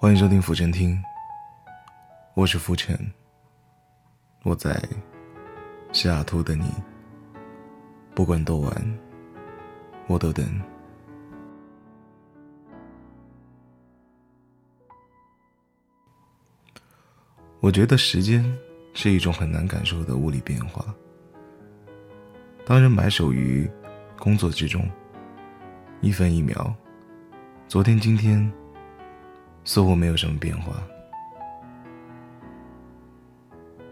欢迎收听浮沉听，我是浮沉，我在西雅图等你，不管多晚，我都等。我觉得时间是一种很难感受的物理变化。当人埋首于工作之中，一分一秒，昨天、今天。似乎没有什么变化，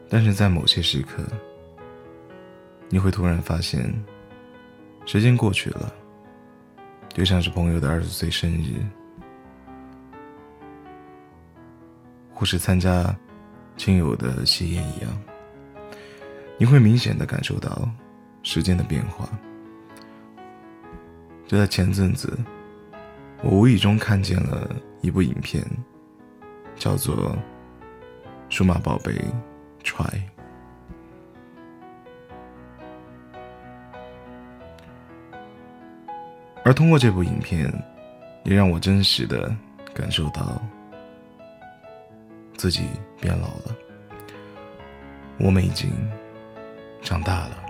但是在某些时刻，你会突然发现，时间过去了，就像是朋友的二十岁生日，或是参加亲友的喜宴一样，你会明显的感受到时间的变化。就在前阵子。我无意中看见了一部影片，叫做《数码宝贝 Try》，而通过这部影片，也让我真实的感受到自己变老了。我们已经长大了。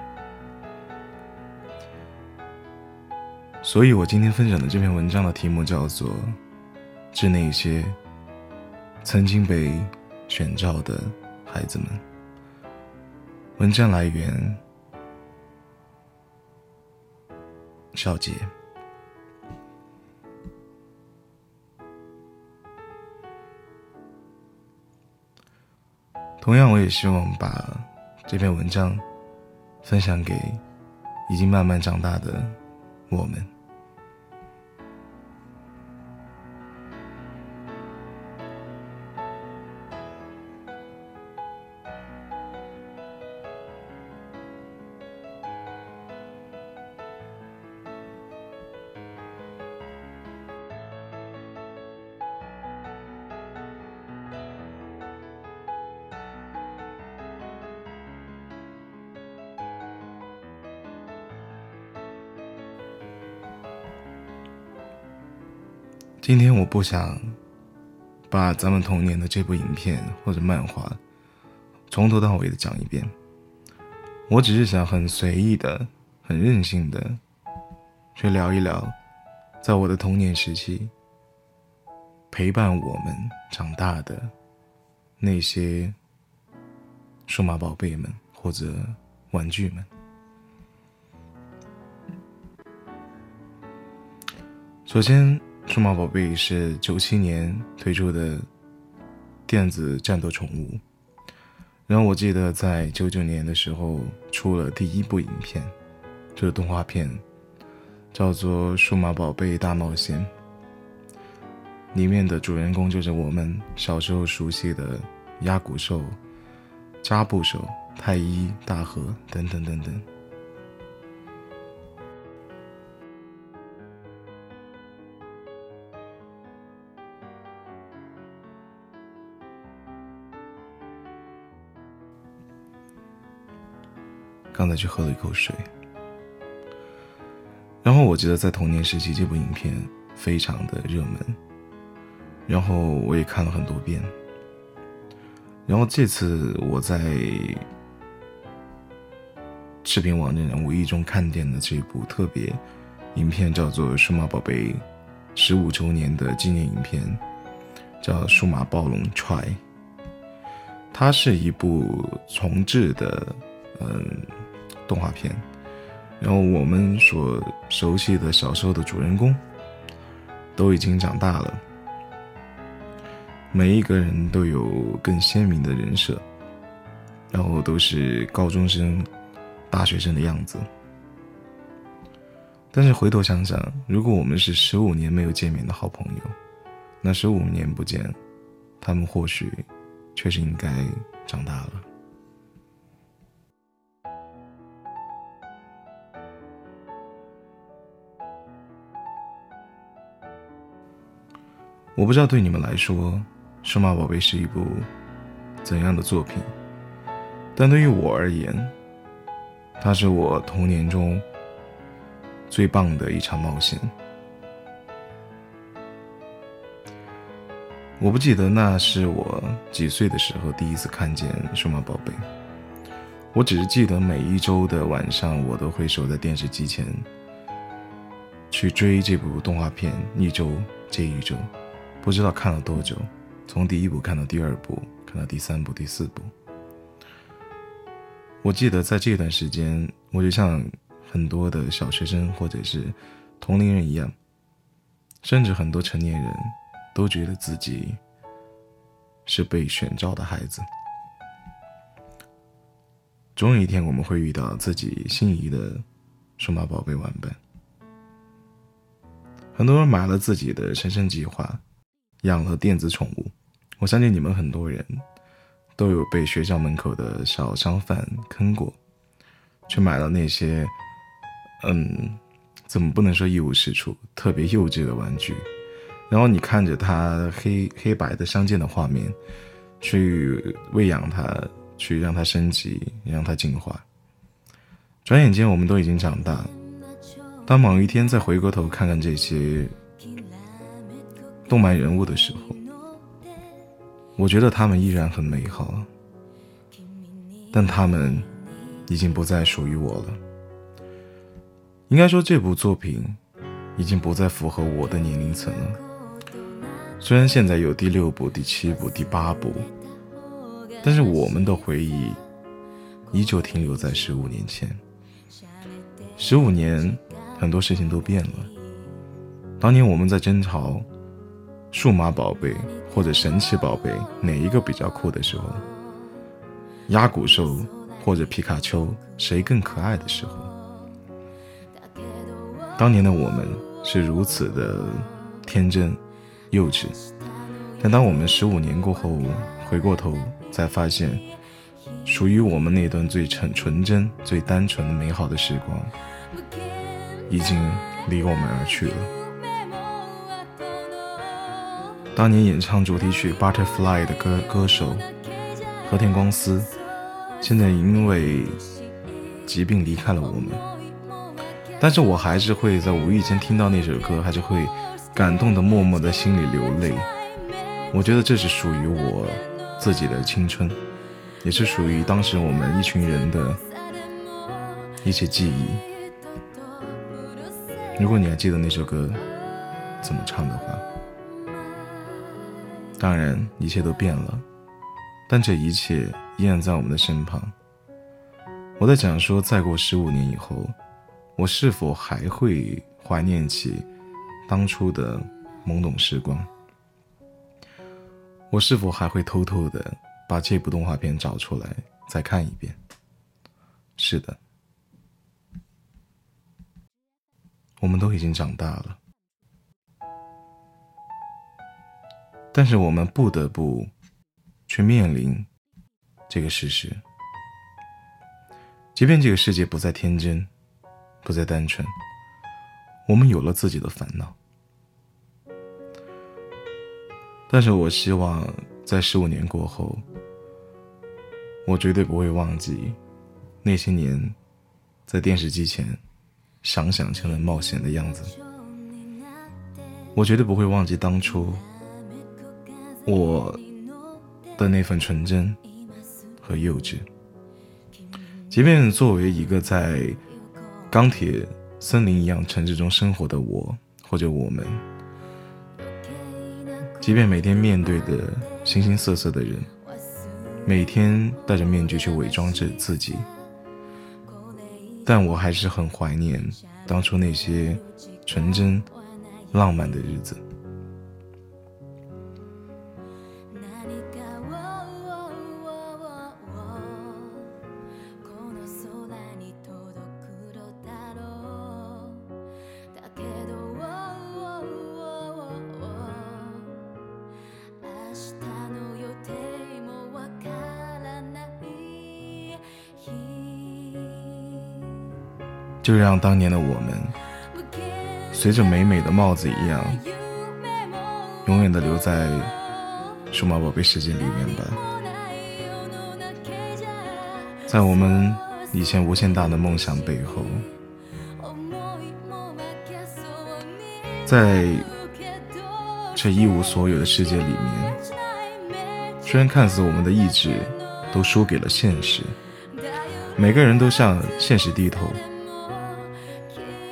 所以，我今天分享的这篇文章的题目叫做《致那些曾经被选召的孩子们》。文章来源：少杰。同样，我也希望把这篇文章分享给已经慢慢长大的我们。今天我不想把咱们童年的这部影片或者漫画从头到尾的讲一遍，我只是想很随意的、很任性的去聊一聊，在我的童年时期陪伴我们长大的那些数码宝贝们或者玩具们。首先。数码宝贝是九七年推出的电子战斗宠物，然后我记得在九九年的时候出了第一部影片，就是动画片，叫做《数码宝贝大冒险》，里面的主人公就是我们小时候熟悉的鸭骨兽、扎布兽、太一、大河等等等等。刚才去喝了一口水，然后我记得在童年时期这部影片非常的热门，然后我也看了很多遍，然后这次我在视频网站上无意中看见的这部特别影片叫做《数码宝贝十五周年的纪念影片》，叫《数码暴龙 Try》，它是一部重制的，嗯。动画片，然后我们所熟悉的小时候的主人公都已经长大了，每一个人都有更鲜明的人设，然后都是高中生、大学生的样子。但是回头想想，如果我们是十五年没有见面的好朋友，那十五年不见，他们或许确实应该长大了。我不知道对你们来说，《数码宝贝》是一部怎样的作品，但对于我而言，它是我童年中最棒的一场冒险。我不记得那是我几岁的时候第一次看见数码宝贝，我只是记得每一周的晚上，我都会守在电视机前，去追这部动画片，一周接一周，不知道看了多久，从第一部看到第二部，看到第三部、第四部。我记得在这段时间，我就像很多的小学生或者是同龄人一样，甚至很多成年人。都觉得自己是被选召的孩子。总有一天，我们会遇到自己心仪的数码宝贝玩伴。很多人买了自己的神生计划，养了电子宠物。我相信你们很多人都有被学校门口的小商贩坑过，去买了那些，嗯，怎么不能说一无是处、特别幼稚的玩具。然后你看着它黑黑白的相间的画面，去喂养它，去让它升级，让它进化。转眼间，我们都已经长大。当某一天再回过头看看这些动漫人物的时候，我觉得他们依然很美好，但他们已经不再属于我了。应该说，这部作品已经不再符合我的年龄层了。虽然现在有第六部、第七部、第八部，但是我们的回忆依旧停留在十五年前。十五年，很多事情都变了。当年我们在争吵数码宝贝或者神奇宝贝哪一个比较酷的时候，鸭骨兽或者皮卡丘谁更可爱的时候，当年的我们是如此的天真。幼稚，但当我们十五年过后回过头，才发现，属于我们那段最纯纯真、最单纯的美好的时光，已经离我们而去了。当年演唱主题曲《Butterfly》的歌歌手和田光司，现在因为疾病离开了我们，但是我还是会在无意间听到那首歌，还是会。感动的默默在心里流泪，我觉得这是属于我自己的青春，也是属于当时我们一群人的一些记忆。如果你还记得那首歌怎么唱的话，当然一切都变了，但这一切依然在我们的身旁。我在讲说，再过十五年以后，我是否还会怀念起？当初的懵懂时光，我是否还会偷偷的把这部动画片找出来再看一遍？是的，我们都已经长大了，但是我们不得不去面临这个事实：，即便这个世界不再天真，不再单纯。我们有了自己的烦恼，但是我希望在十五年过后，我绝对不会忘记那些年在电视机前想想就能冒险的样子。我绝对不会忘记当初我的那份纯真和幼稚。即便作为一个在钢铁。森林一样城市中生活的我，或者我们，即便每天面对的形形色色的人，每天戴着面具去伪装着自己，但我还是很怀念当初那些纯真、浪漫的日子。就让当年的我们，随着美美的帽子一样，永远的留在数码宝贝世界里面吧。在我们以前无限大的梦想背后，在这一无所有的世界里面，虽然看似我们的意志都输给了现实，每个人都向现实低头，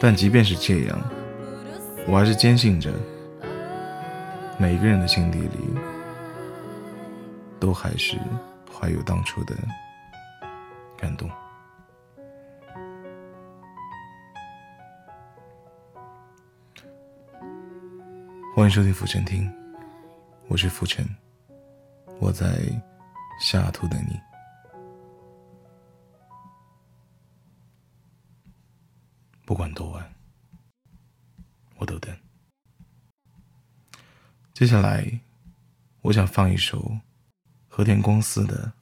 但即便是这样，我还是坚信着，每个人的心底里都还是怀有当初的感动。欢迎收听浮沉听，我是浮沉，我在西雅图等你。不管多晚，我都等。接下来，我想放一首和田光司的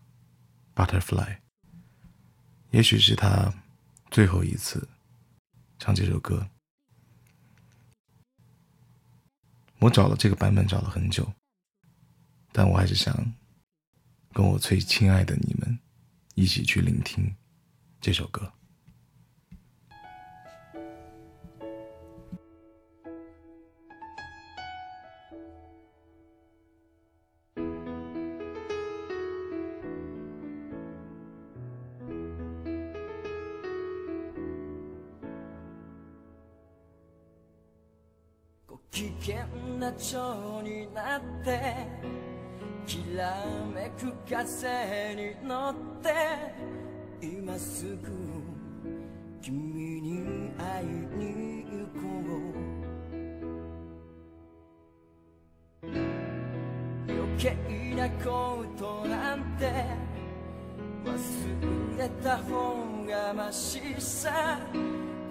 《Butterfly》，也许是他最后一次唱这首歌。我找了这个版本，找了很久，但我还是想跟我最亲爱的你们一起去聆听这首歌。危険な蝶になってきらめく風に乗って今すぐ君に会いに行こう。余計なことなんて忘れた方がましさ。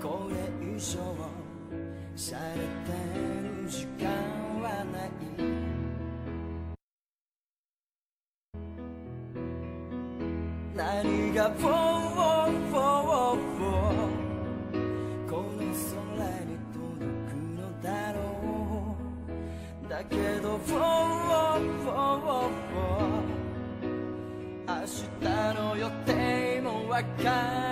これ以上されて時間はない。何が「フォーフォーフォーフォー」この空に届くのだろうだけど「フォーフォーフォーフォー」明日の予定もわから。